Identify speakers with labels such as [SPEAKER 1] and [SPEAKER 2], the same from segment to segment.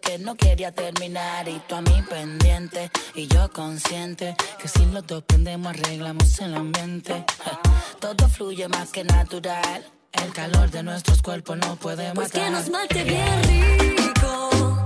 [SPEAKER 1] que no
[SPEAKER 2] quería terminar y tú a mí pendiente y yo consciente que si los dos prendemos arreglamos el ambiente. Todo fluye más que natural. El calor de nuestros cuerpos no puede matar.
[SPEAKER 1] Pues que nos mate bien rico.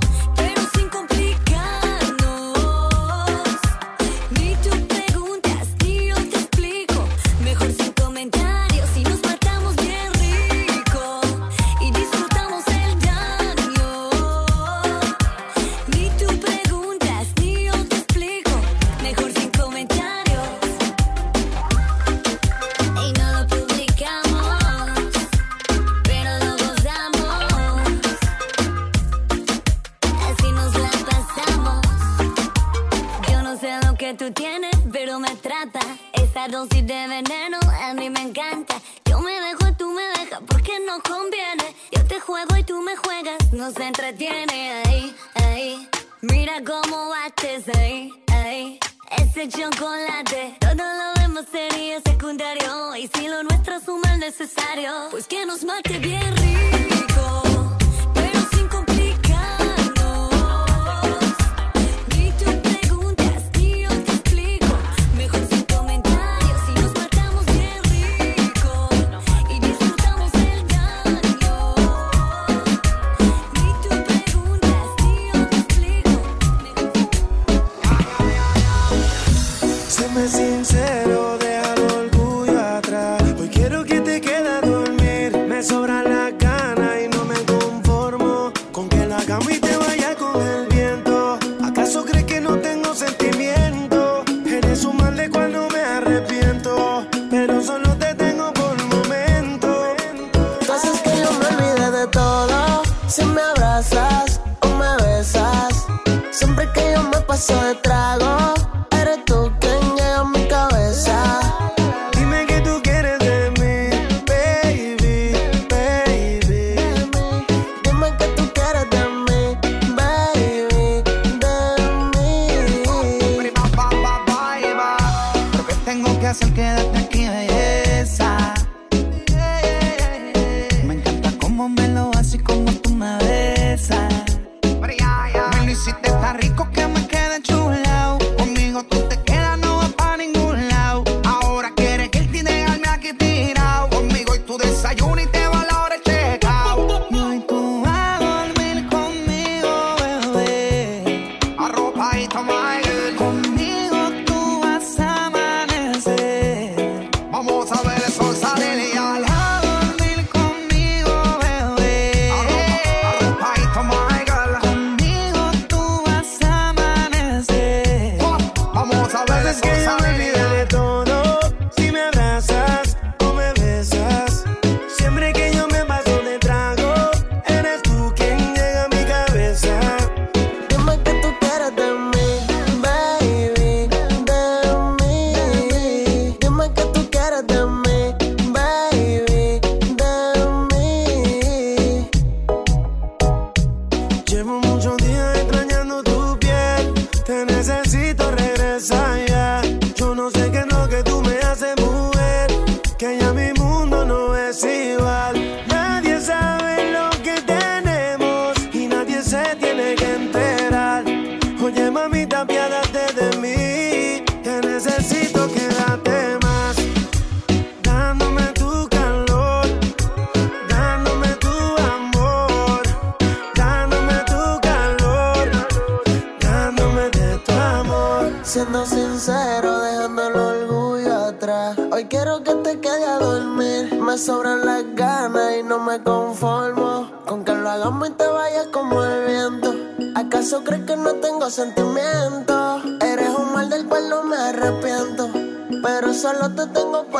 [SPEAKER 1] pues que nos mate bien.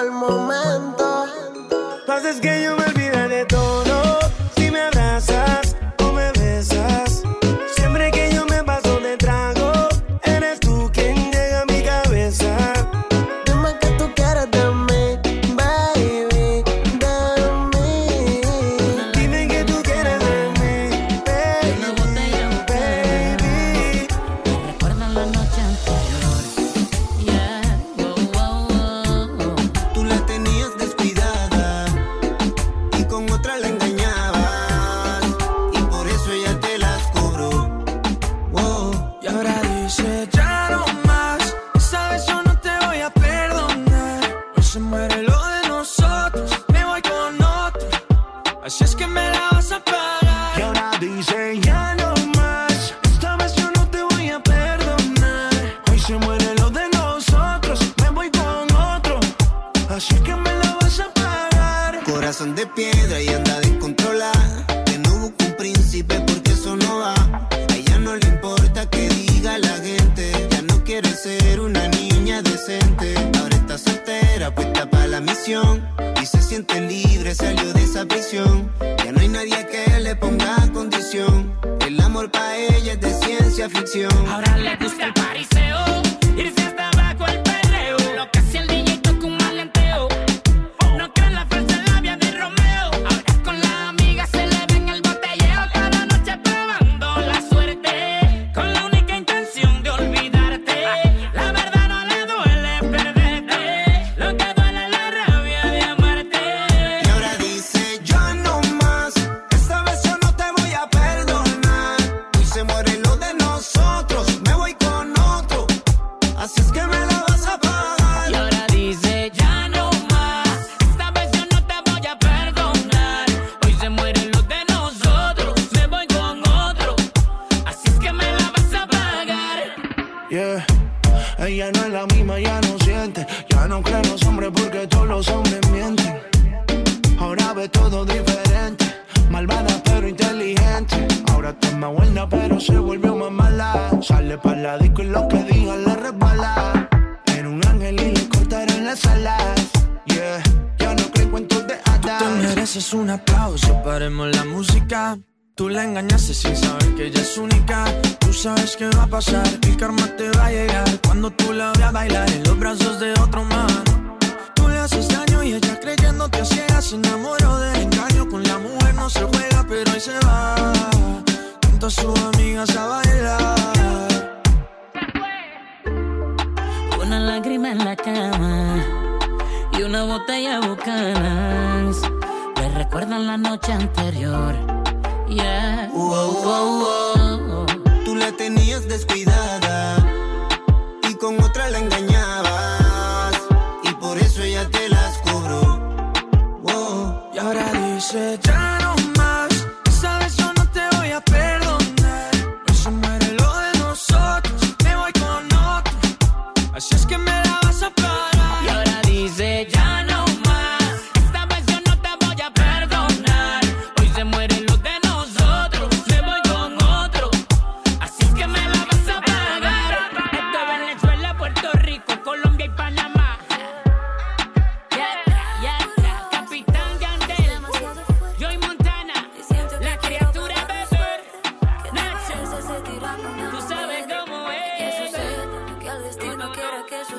[SPEAKER 1] el
[SPEAKER 3] momento.
[SPEAKER 4] Lo
[SPEAKER 3] es que
[SPEAKER 5] yo me olvidé
[SPEAKER 6] engañaste sin saber que ella es única. Tú sabes que va a pasar, el karma te va a llegar. Cuando tú la veas bailar en los brazos de otro man. Tú le haces daño y ella creyéndote a ciegas. Se enamoró del engaño, con la mujer no se juega, pero ahí se va. Junto a sus amigas a bailar.
[SPEAKER 7] Una lágrima en la cama y una botella bucanas. Le recuerdan la noche anterior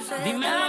[SPEAKER 8] Dime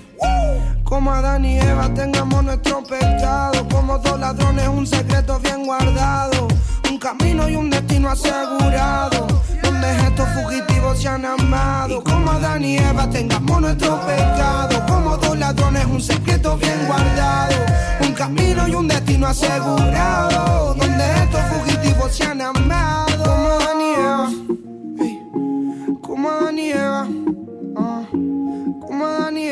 [SPEAKER 8] Como Adán y Eva tengamos nuestro pecado. Como dos ladrones, un secreto bien guardado. Un camino y un destino asegurado. Donde estos fugitivos se han amado. Como Adán y Eva tengamos nuestro pecado. Como dos ladrones, un secreto bien guardado. Un camino y un destino asegurado. Donde estos fugitivos se han amado. Como Adán y Eva. Ey. Como Adán y. Ah. Como Adán y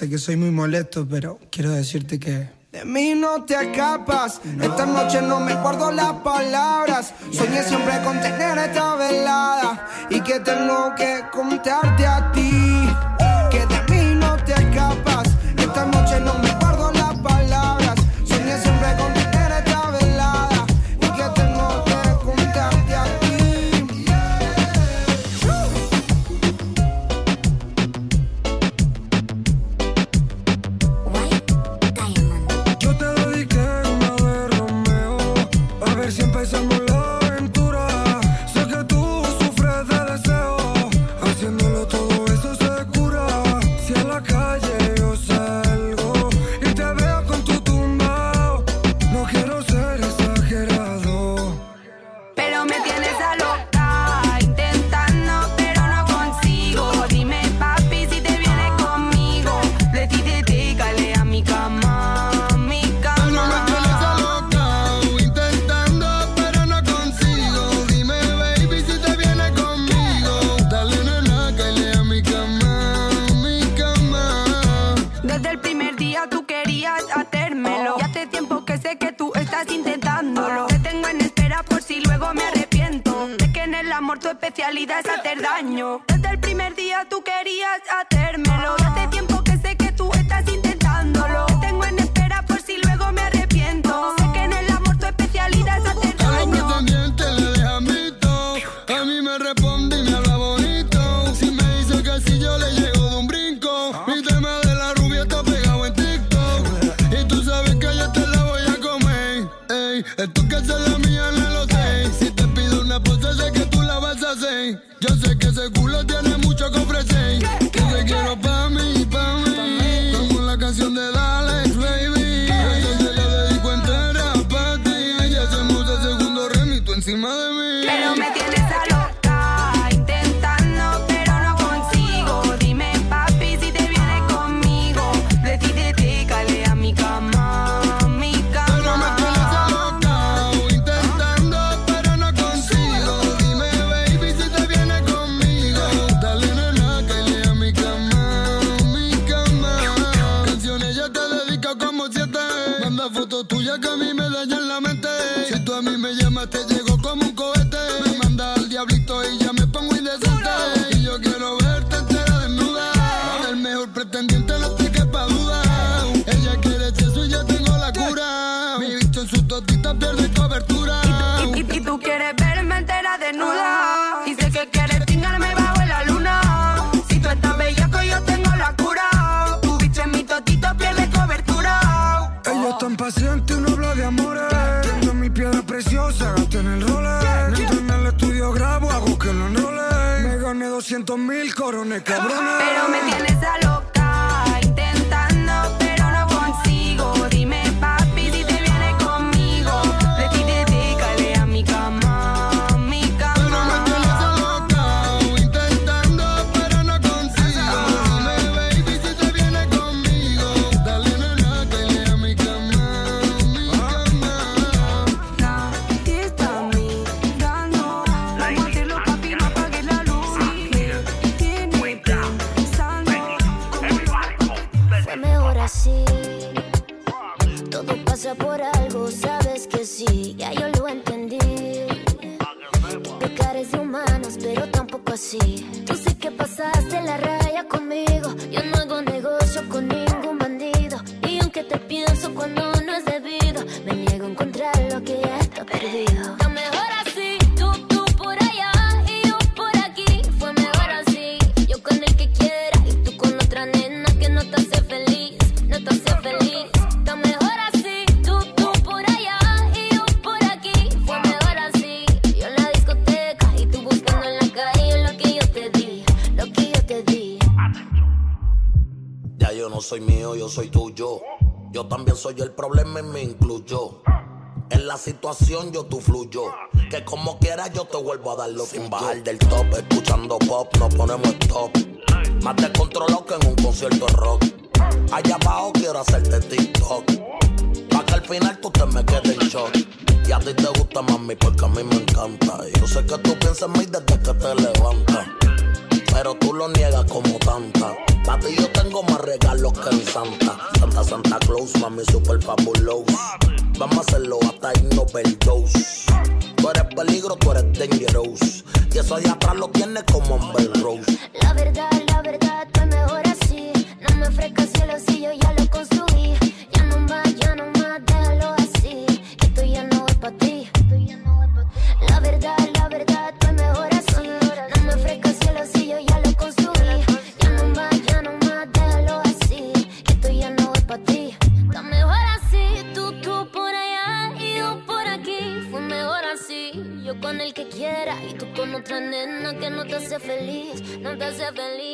[SPEAKER 9] Sé que soy muy molesto, pero quiero decirte que. De mí no te escapas, esta noche no me guardo las palabras. Soñé siempre con tener esta velada y que tengo que contarte a ti.
[SPEAKER 10] es hacer daño. Desde el primer día tú querías hacérmelo. Date tiempo que
[SPEAKER 11] situación yo tú fluyo. Que como quieras yo te vuelvo a darlo sin bajar del top. Escuchando pop, no ponemos stop. Más te controlo que en un concierto de rock. Allá abajo quiero hacerte TikTok. Pa' que al final tú te me quedes en shock. Y a ti te gusta mami porque a mí me encanta. Y yo sé que tú piensas en mí desde que te levantas pero tú lo niegas como tanta. Para ti yo tengo más regalos que en Santa. Santa Santa Claus, mami, super fabulosa. Vamos a hacerlo hasta irnos overdose. Tú eres peligro, tú eres dangerous. Y eso allá atrás lo tienes como Amber Rose.
[SPEAKER 12] La verdad, la verdad, tú mejor así. No me ofrezcas celos si yo ya ser feliz, não tá ser feliz.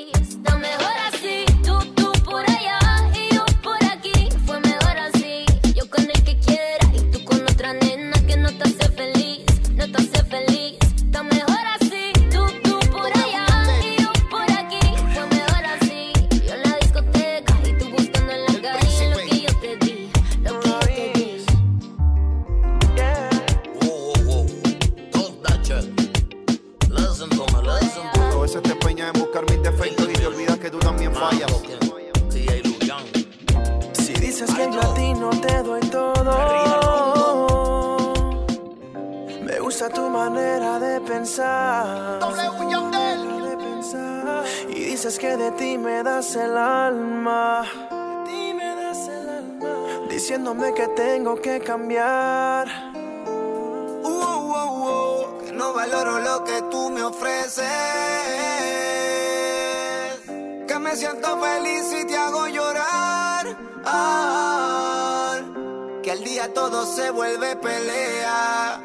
[SPEAKER 5] todo
[SPEAKER 13] se vuelve pelea.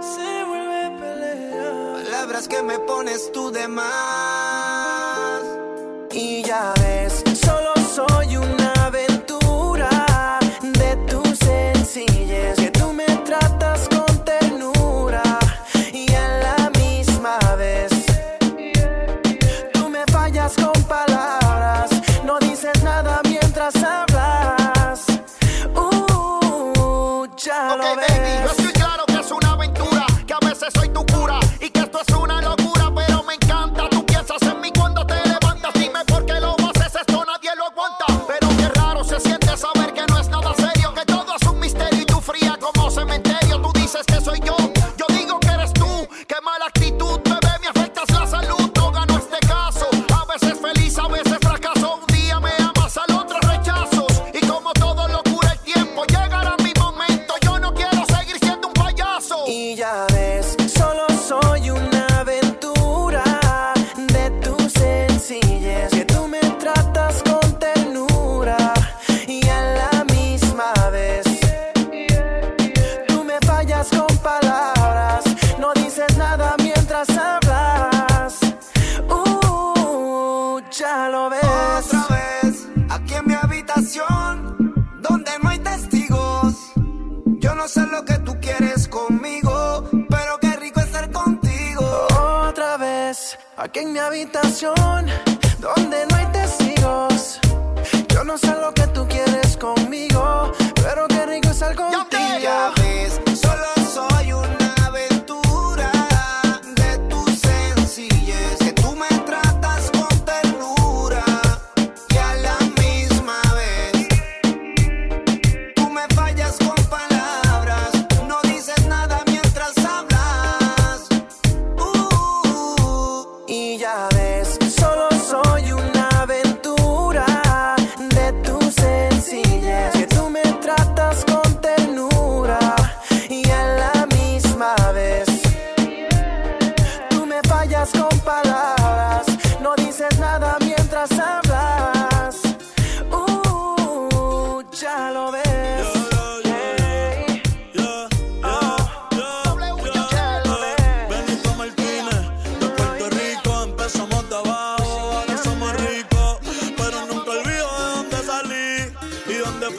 [SPEAKER 5] Se vuelve pelea.
[SPEAKER 13] Palabras que me pones tú de más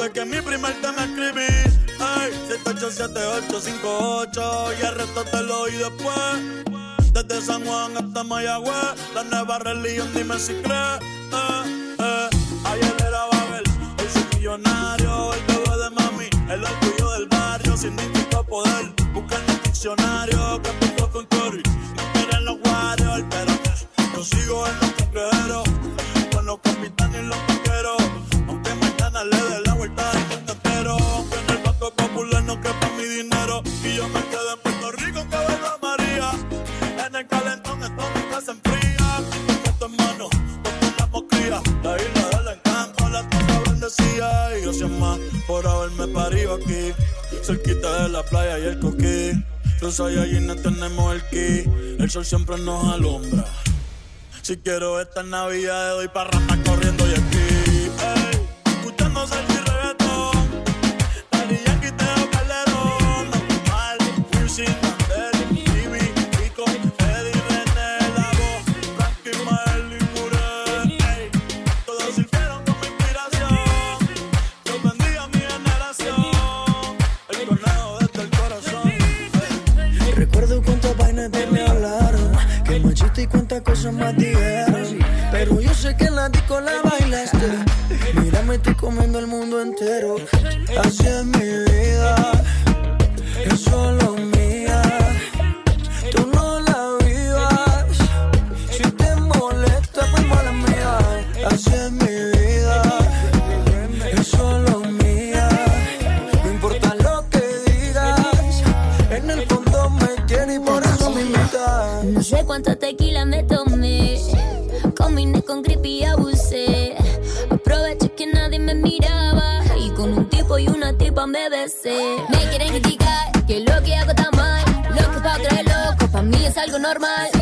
[SPEAKER 5] Desde que
[SPEAKER 14] mi
[SPEAKER 15] primer tema escribí, ey, 787858 y el resto te lo oí después. Desde San Juan hasta Mayagüez, la nueva religión, dime si crees. Eh, eh. Ayer era Babel, hoy soy millonario, el bebé de mami, el orgullo del barrio, sin significa poder. Busca en el diccionario, que con Cory, no quieren los warriors, pero yo sigo en la Los no tenemos el ki. El sol siempre nos alumbra. Si quiero esta Navidad, doy para rata corriendo y aquí. Ey,
[SPEAKER 6] comiendo el mundo entero. Así es mi vida, es solo mía. Tú no la vivas. Si te molesta, pues mala mía. Así es mi vida, es solo mía. No importa lo que digas, en el fondo me quieres y por eso me invitas.
[SPEAKER 12] No sé cuánta tequila me tomé. Combiné con creepy abusé. Tipo y una tipa me besé. Me quieren criticar que lo que hago está mal. Lo que pa' es loco, pa' mí es algo normal.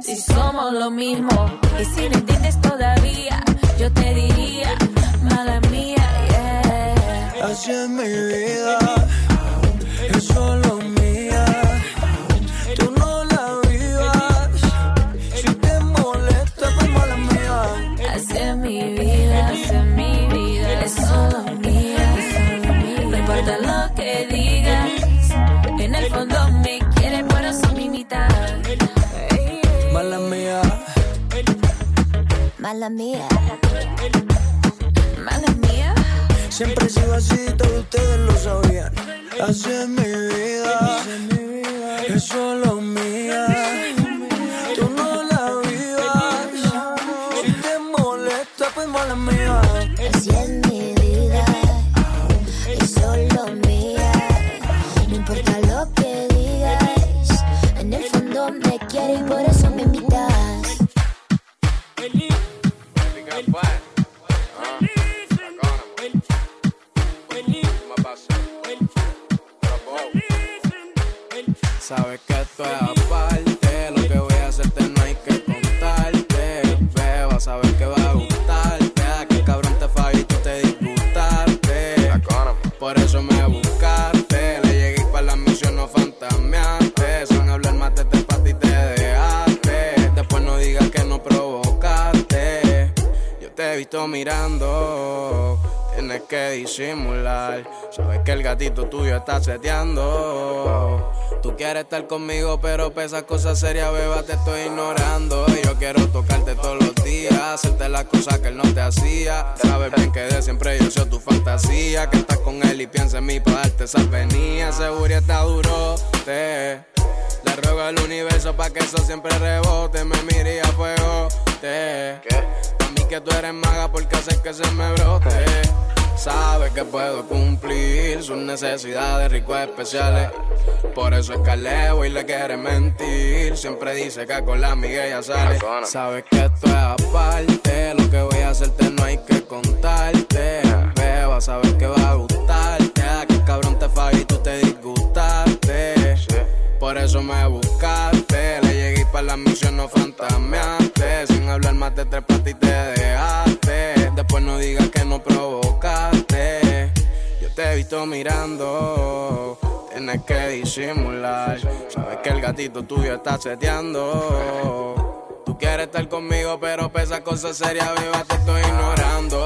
[SPEAKER 12] Si somos lo mismo. Y si no entiendes todavía, yo te diría, mala mía, yeah.
[SPEAKER 6] Es mi vida, es solo mía. Mala mía. Siempre he sido así, todos ustedes lo sabían.
[SPEAKER 12] Así es mi vida,
[SPEAKER 16] gatito tuyo está seteando. Tú quieres estar conmigo, pero para esas cosas serias, beba, te estoy ignorando. Yo quiero tocarte todos los días, hacerte las cosas que él no te hacía. Sabes bien que de siempre yo soy tu fantasía. Que estás con él y piensa en mí para darte esa venía. Seguro está duro, te. Le ruego al universo pa' que eso siempre rebote. Me mire a fuego. Te. Pa' mí que tú eres maga porque haces que se me brote. Sabe que puedo cumplir sus necesidades ricos especiales. Por eso escaleo y le quiere mentir. Siempre dice que con la amiga ella sale. Sabes que esto es aparte. Lo que voy a hacerte no hay que contarte. Beba, sabes que va a gustarte. Que cabrón te falla y tú te disgustaste. Por eso me buscaste. Le llegué para la misión, no fantameaste. Sin hablar más de tres patas y te dejaste. Después no digas que no provocaste. Te he visto mirando. Tienes que disimular. Sabes que el gatito tuyo está seteando. Tú quieres estar conmigo, pero pesa cosas serias, viva, te estoy ignorando.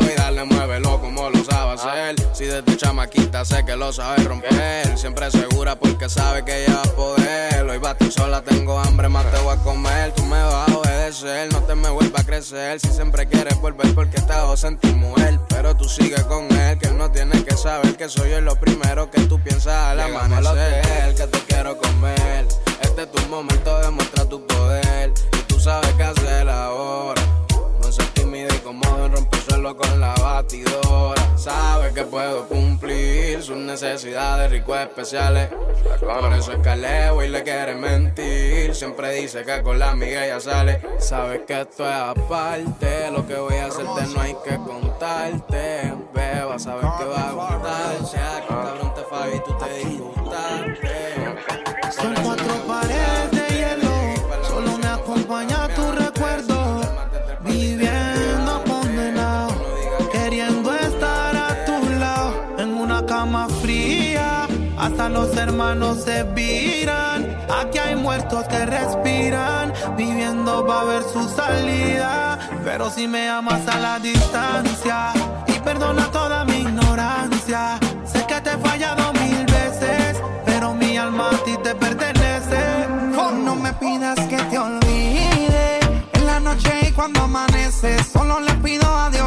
[SPEAKER 16] Y muévelo como lo sabe hacer. Si desde chamaquita sé que lo sabe romper. Siempre segura porque sabe que ella va a poder. Hoy bate sola, tengo hambre, más te voy a comer. Tú me vas a obedecer, no te me vuelva a crecer. Si siempre quieres volver porque estás en tu mujer. Pero tú sigues con él, que él no tiene que saber que soy yo lo primero que tú piensas al amanecer. que te quiero comer. Este es tu momento, demuestra tu poder. Y tú sabes qué hacer ahora. No seas tímida y cómodo en romper suelo con la batidora. Sabes que puedo cumplir sus necesidades ricos especiales. Por eso escaleo y le quiere mentir. Siempre dice que con la amiga ella sale. Sabes que esto es aparte. Lo que voy a hacerte no hay que contarte. Beba, sabes que va a gustarte.
[SPEAKER 17] Hermanos se viran. Aquí hay muertos que respiran, viviendo va a ver su salida. Pero si me amas a la distancia y perdona toda mi ignorancia, sé que te he fallado mil veces, pero mi alma a ti te pertenece. No me pidas que te olvide en la noche y cuando amanece. Solo le pido a Dios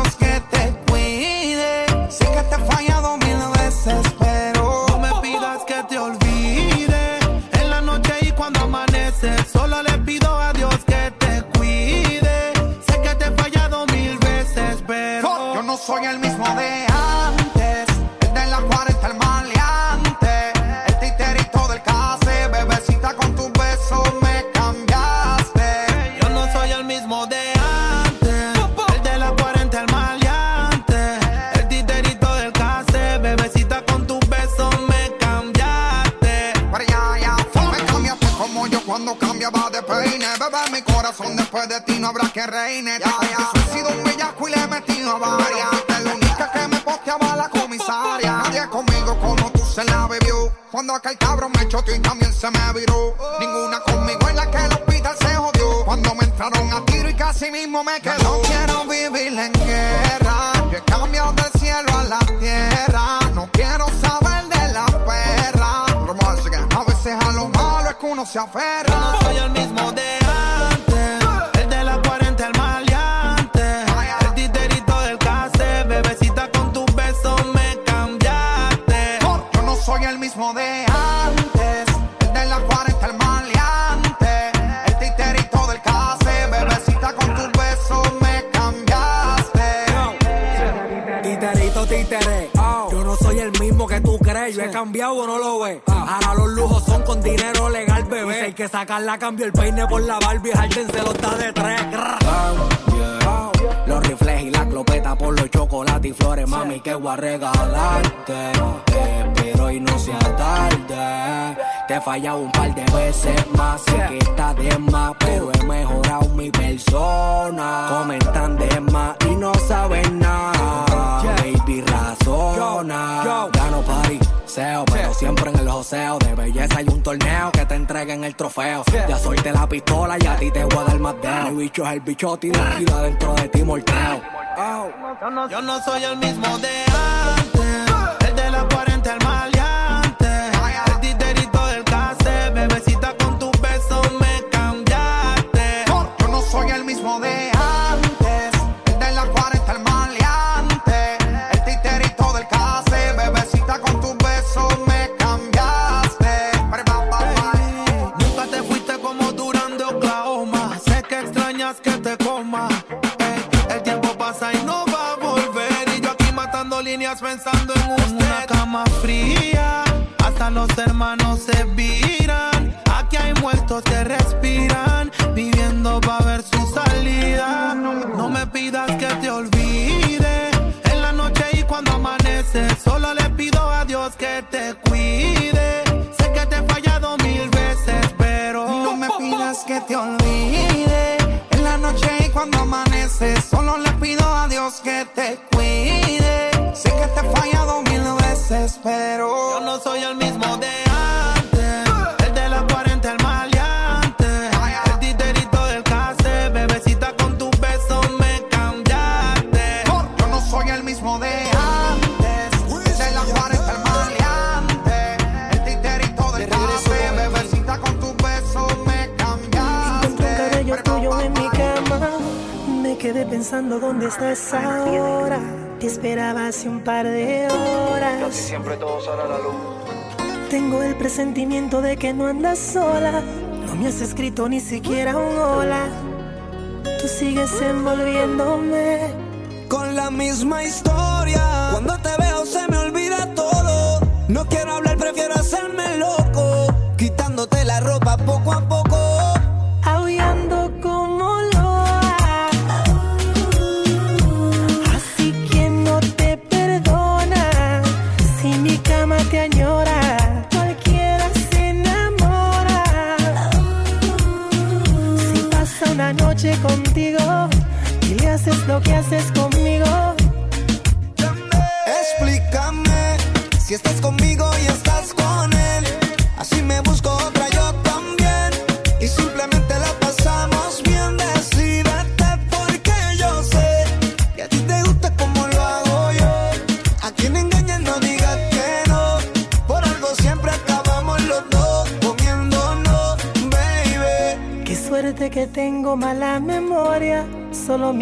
[SPEAKER 17] soy el mismo de antes. El de la 40, el maleante. El titerito del case, bebecita con tus besos me cambiaste. Yo no soy el mismo de antes. El de la 40, el maleante. El titerito del case, bebecita con tus besos me cambiaste. Pero ya, ya, me cambiaste como yo cuando cambiaba de peine. Bebé, mi corazón después de ti no habrá que reine. Ya, ya. Cuando aquel cabrón me choteó y también se me viró. Ninguna conmigo en la que el hospital se jodió. Cuando me entraron a tiro y casi mismo me quedó. No quiero vivir en guerra. Yo he cambiado del cielo a la tierra. No quiero saber de la perra. A veces a lo malo es que uno se aferra. Yo no soy el mismo
[SPEAKER 18] cambiado o no lo ves. Ahora los lujos son con dinero legal, bebé. Si hay que sacarla, cambio el peine por la Barbie. Harden se lo está de tres. Los rifles y la clopeta por los chocolates y flores, mami, que voy a regalarte. Te espero y no sea tarde. Te he fallado un par de veces más, sé que está de más, pero he mejorado mi persona. Comentan de más y no saben nada. Baby, razona. Gano party, seo, pero siempre en el joseo. De belleza hay un torneo que te entreguen el trofeo. Ya solté la pistola y a ti te voy a dar más dedo. Mi bicho es el bichote y la vida dentro de ti morteo.
[SPEAKER 17] Yo no soy el mismo de
[SPEAKER 19] pensando en una cama fría, hasta los hermanos se viran. Aquí hay muertos que respiran, viviendo para
[SPEAKER 20] preguntando dónde estás ahora. Te esperaba hace un par de horas.
[SPEAKER 21] Casi siempre todo sale a la luz.
[SPEAKER 20] Tengo el presentimiento de que no andas sola. No me has escrito ni siquiera un hola. Tú sigues envolviéndome
[SPEAKER 5] con la misma historia.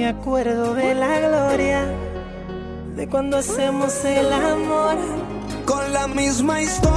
[SPEAKER 5] me
[SPEAKER 20] acuerdo de la gloria de cuando hacemos el amor.
[SPEAKER 5] Con la misma historia.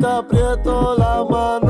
[SPEAKER 5] te
[SPEAKER 22] aprieto la
[SPEAKER 23] mano.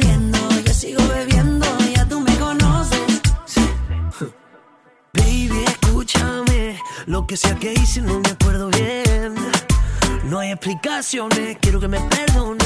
[SPEAKER 13] hice no me acuerdo bien. No hay explicaciones, quiero que me perdonen,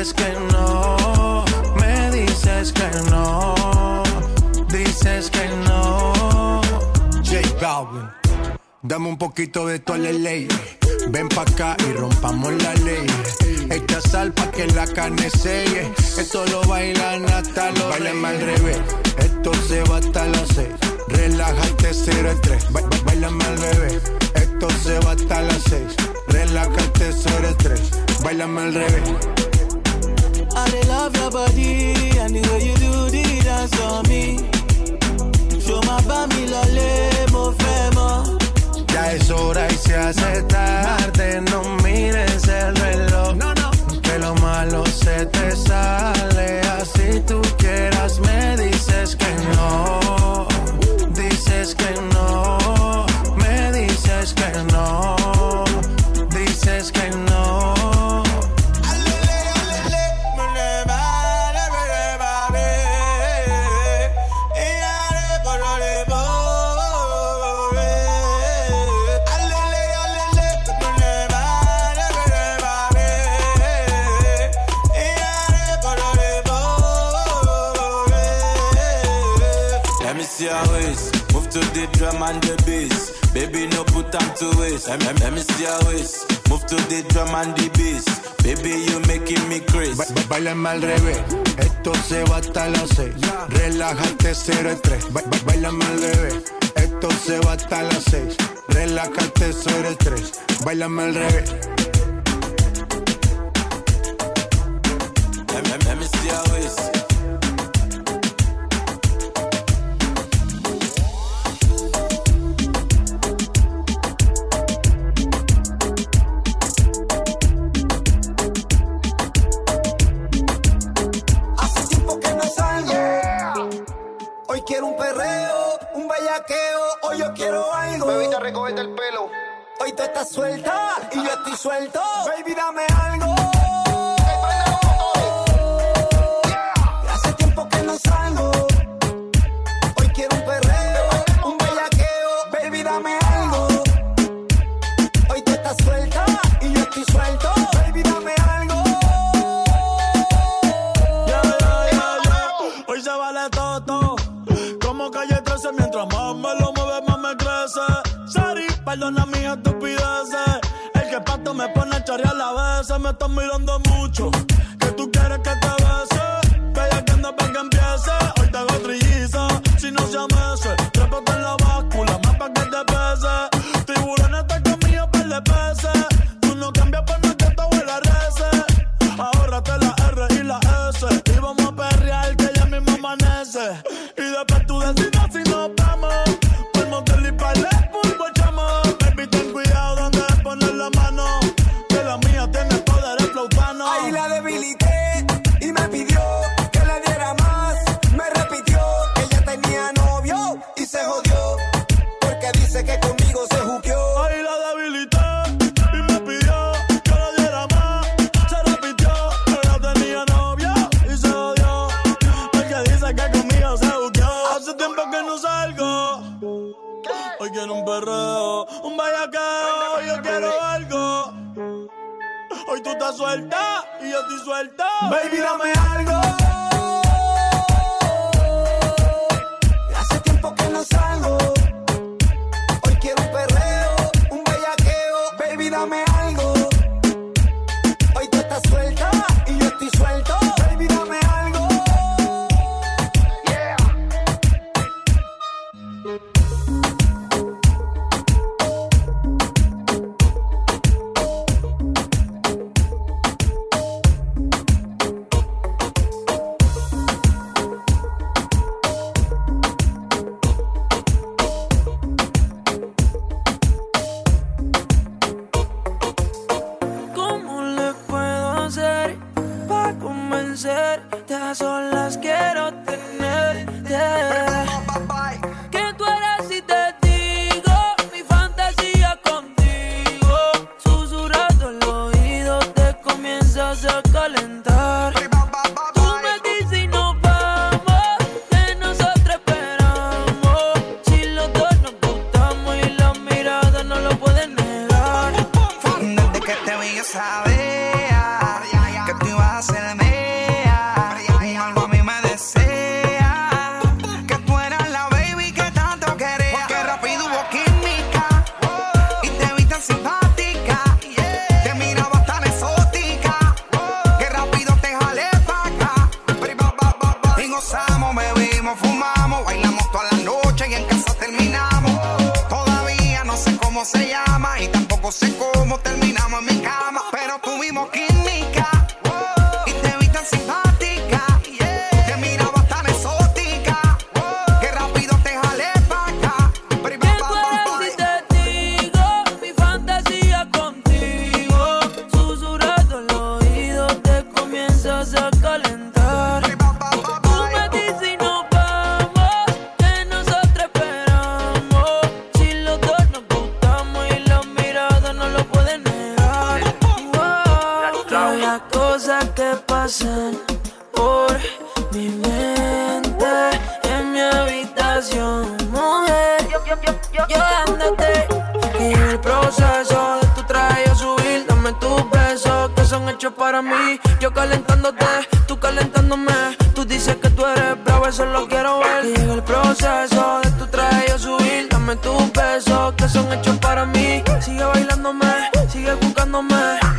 [SPEAKER 24] Dices que no, me dices que no. Dices que no. J Balvin, dame un poquito de tu ley. Ven pa' acá y rompamos la ley. Echa sal pa' que la carne selle. Esto lo bailan hasta los Bailen al revés. Esto se va hasta las seis. Relájate, cero el tres. Ba- ba- Báilame al revés. Esto se va hasta las seis. Relájate, cero el tres. Báilame al revés.
[SPEAKER 25] I dey love your body and the way you do the dance on me. Show my bami lole, mo fẹ́ mọ̀.
[SPEAKER 24] Ya es hora y se hace tarde. No mires el reloj. No, no. Que lo malo se te sale. Así tú quieras, me dices que no. Dices que no. Me dices que no.
[SPEAKER 25] And the bass. Baby, no put time to waste. Let, me see your waist. Move to the drum and the bass. Baby, you making me crazy.
[SPEAKER 24] Ba- ba- Báilame al revés, esto se va hasta las seis. Relájate, cero el tres. Ba- ba- Báilame al revés, esto se va hasta las seis. Relájate, cero el tres. Báilame al revés.
[SPEAKER 25] Let me see your waist.
[SPEAKER 26] Hoy yo quiero algo.
[SPEAKER 27] Bebita, recógete el pelo.
[SPEAKER 26] Hoy tú estás suelta y yo estoy suelto. Baby, dame algo.
[SPEAKER 5] Perdona mis estupideces. El que pato me pone a chorrear la vez. Me estás mirando Baby,
[SPEAKER 28] por mi mente en mi habitación, mujer. Yo ándate, que en el proceso de tu traje a subir, dame tus besos que son hechos para mí. Yo calentándote, tú calentándome. Tú dices que tú eres bravo, solo quiero ver. Que llega el proceso de tu traje a subir, dame tus besos que son hechos para mí. Sigue bailándome, sigue buscándome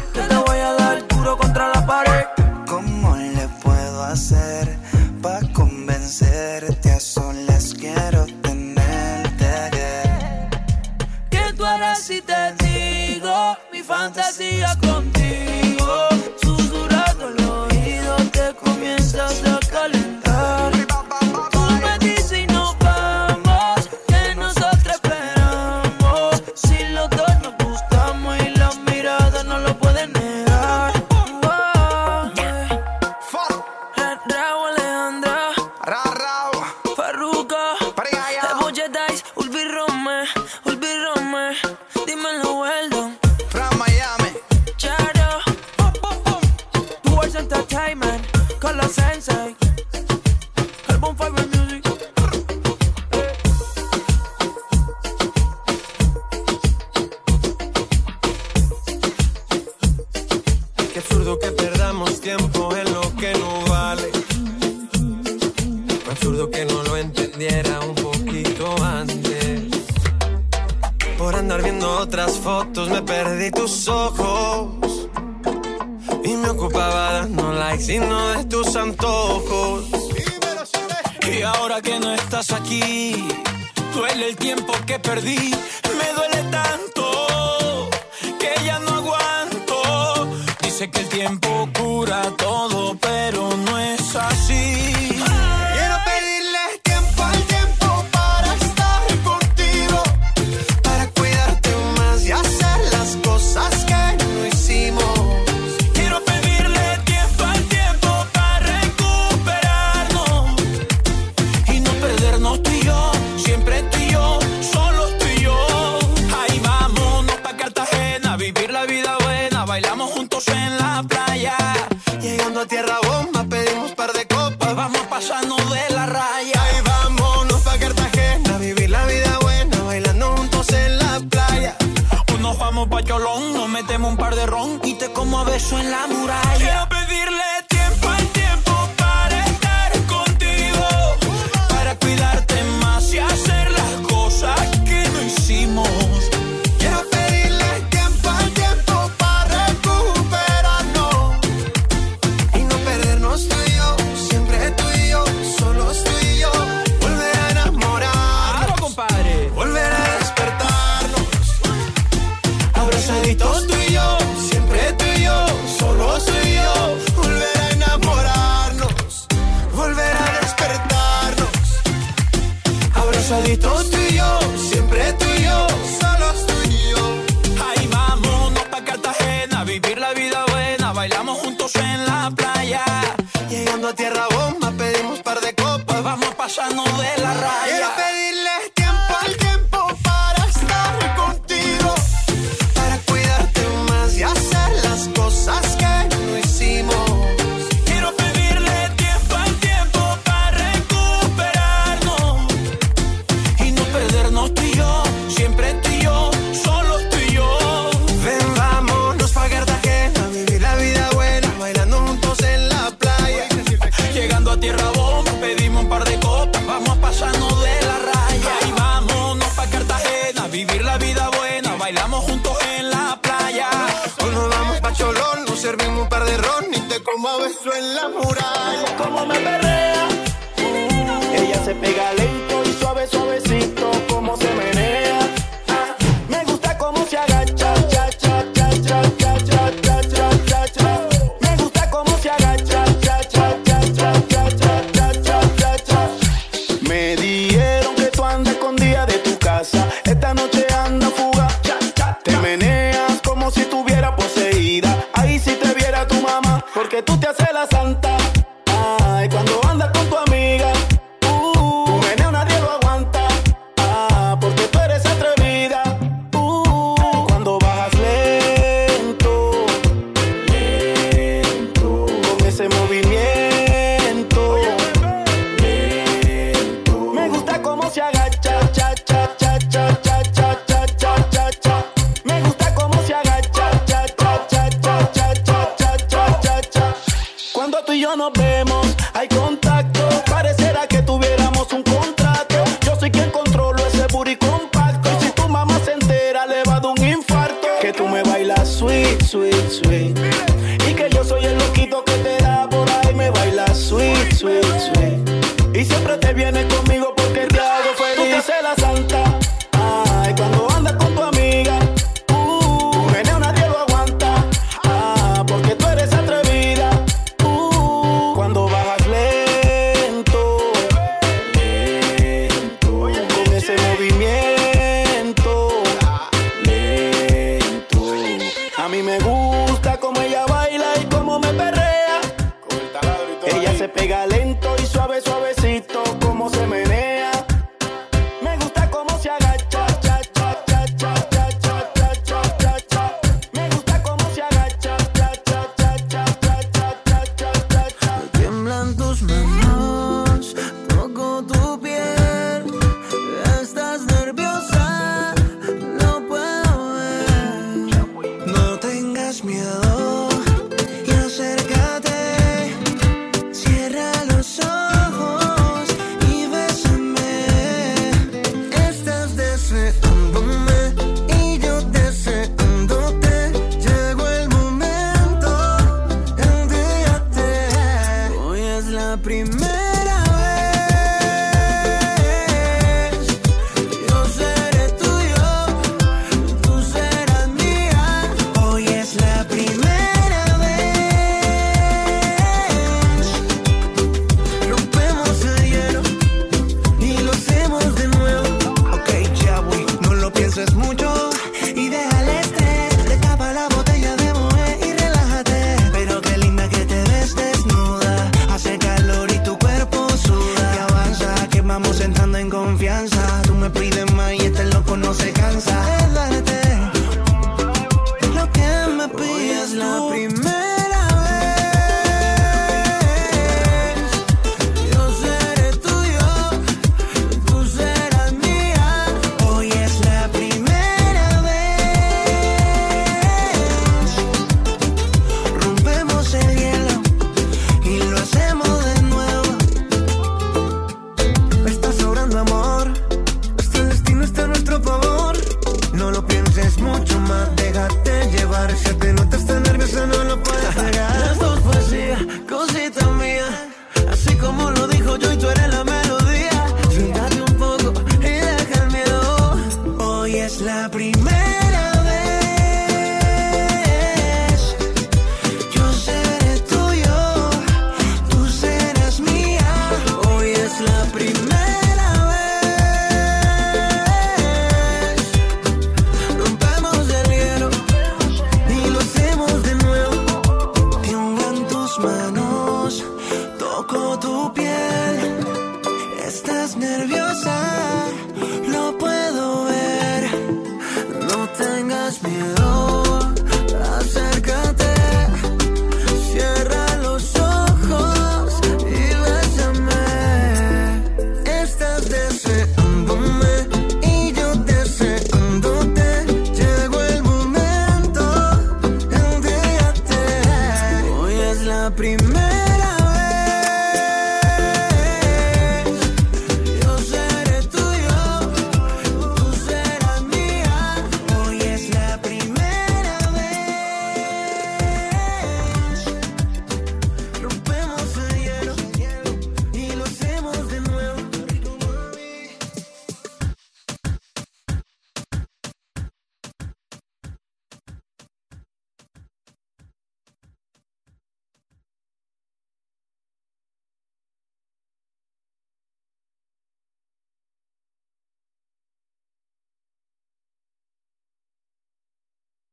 [SPEAKER 13] Duele el tiempo que perdí, me duele tanto que ya no aguanto. Dice que el tiempo cura todo, pero sexo en la muralla.